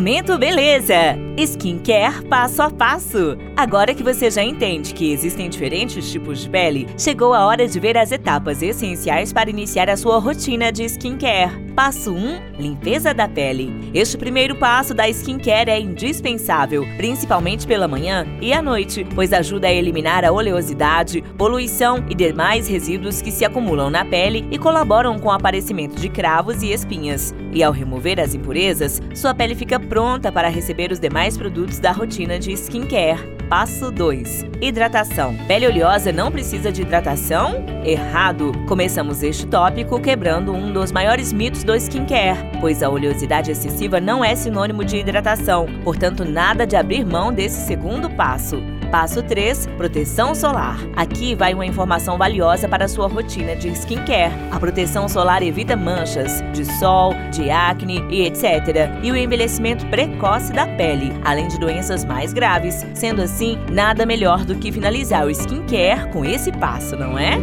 Momento Beleza! Skincare passo a passo. Agora que você já entende que existem diferentes tipos de pele, chegou a hora de ver as etapas essenciais para iniciar a sua rotina de skincare. Passo 1: limpeza da pele. Este primeiro passo da skincare é indispensável, principalmente pela manhã e à noite, pois ajuda a eliminar a oleosidade, poluição e demais resíduos que se acumulam na pele e colaboram com o aparecimento de cravos e espinhas. E ao remover as impurezas, sua pele fica pronta para receber os demais produtos da rotina de skincare. Passo 2: Hidratação. Pele oleosa não precisa de hidratação? Errado! Começamos este tópico quebrando um dos maiores mitos do skincare, pois a oleosidade excessiva não é sinônimo de hidratação, portanto, nada de abrir mão desse segundo passo. Passo 3: Proteção solar. Aqui vai uma informação valiosa para a sua rotina de skincare. A proteção solar evita manchas de sol, de acne e etc. E o envelhecimento precoce da pele, além de doenças mais graves. Sendo assim, nada melhor do que finalizar o skincare com esse passo, não é?